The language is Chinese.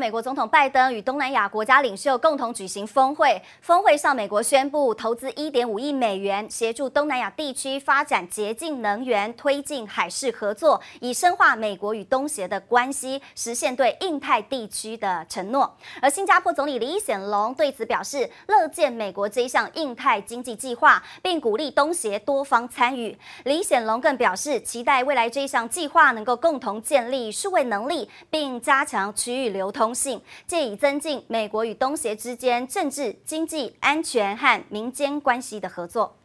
美国总统拜登与东南亚国家领袖共同举行峰会，峰会上，美国宣布投资一点五亿美元，协助东南亚地区发展洁净能源，推进海事合作，以深化美国与东协的关系，实现对印太地区的承诺。而新加坡总理李显龙对此表示，乐见美国这一项印太经济计划，并鼓励东协多方参与。李显龙更表示，期待未来这一项计划能够共同建立数位能力，并加强区域流通通。信，借以增进美国与东协之间政治、经济、安全和民间关系的合作。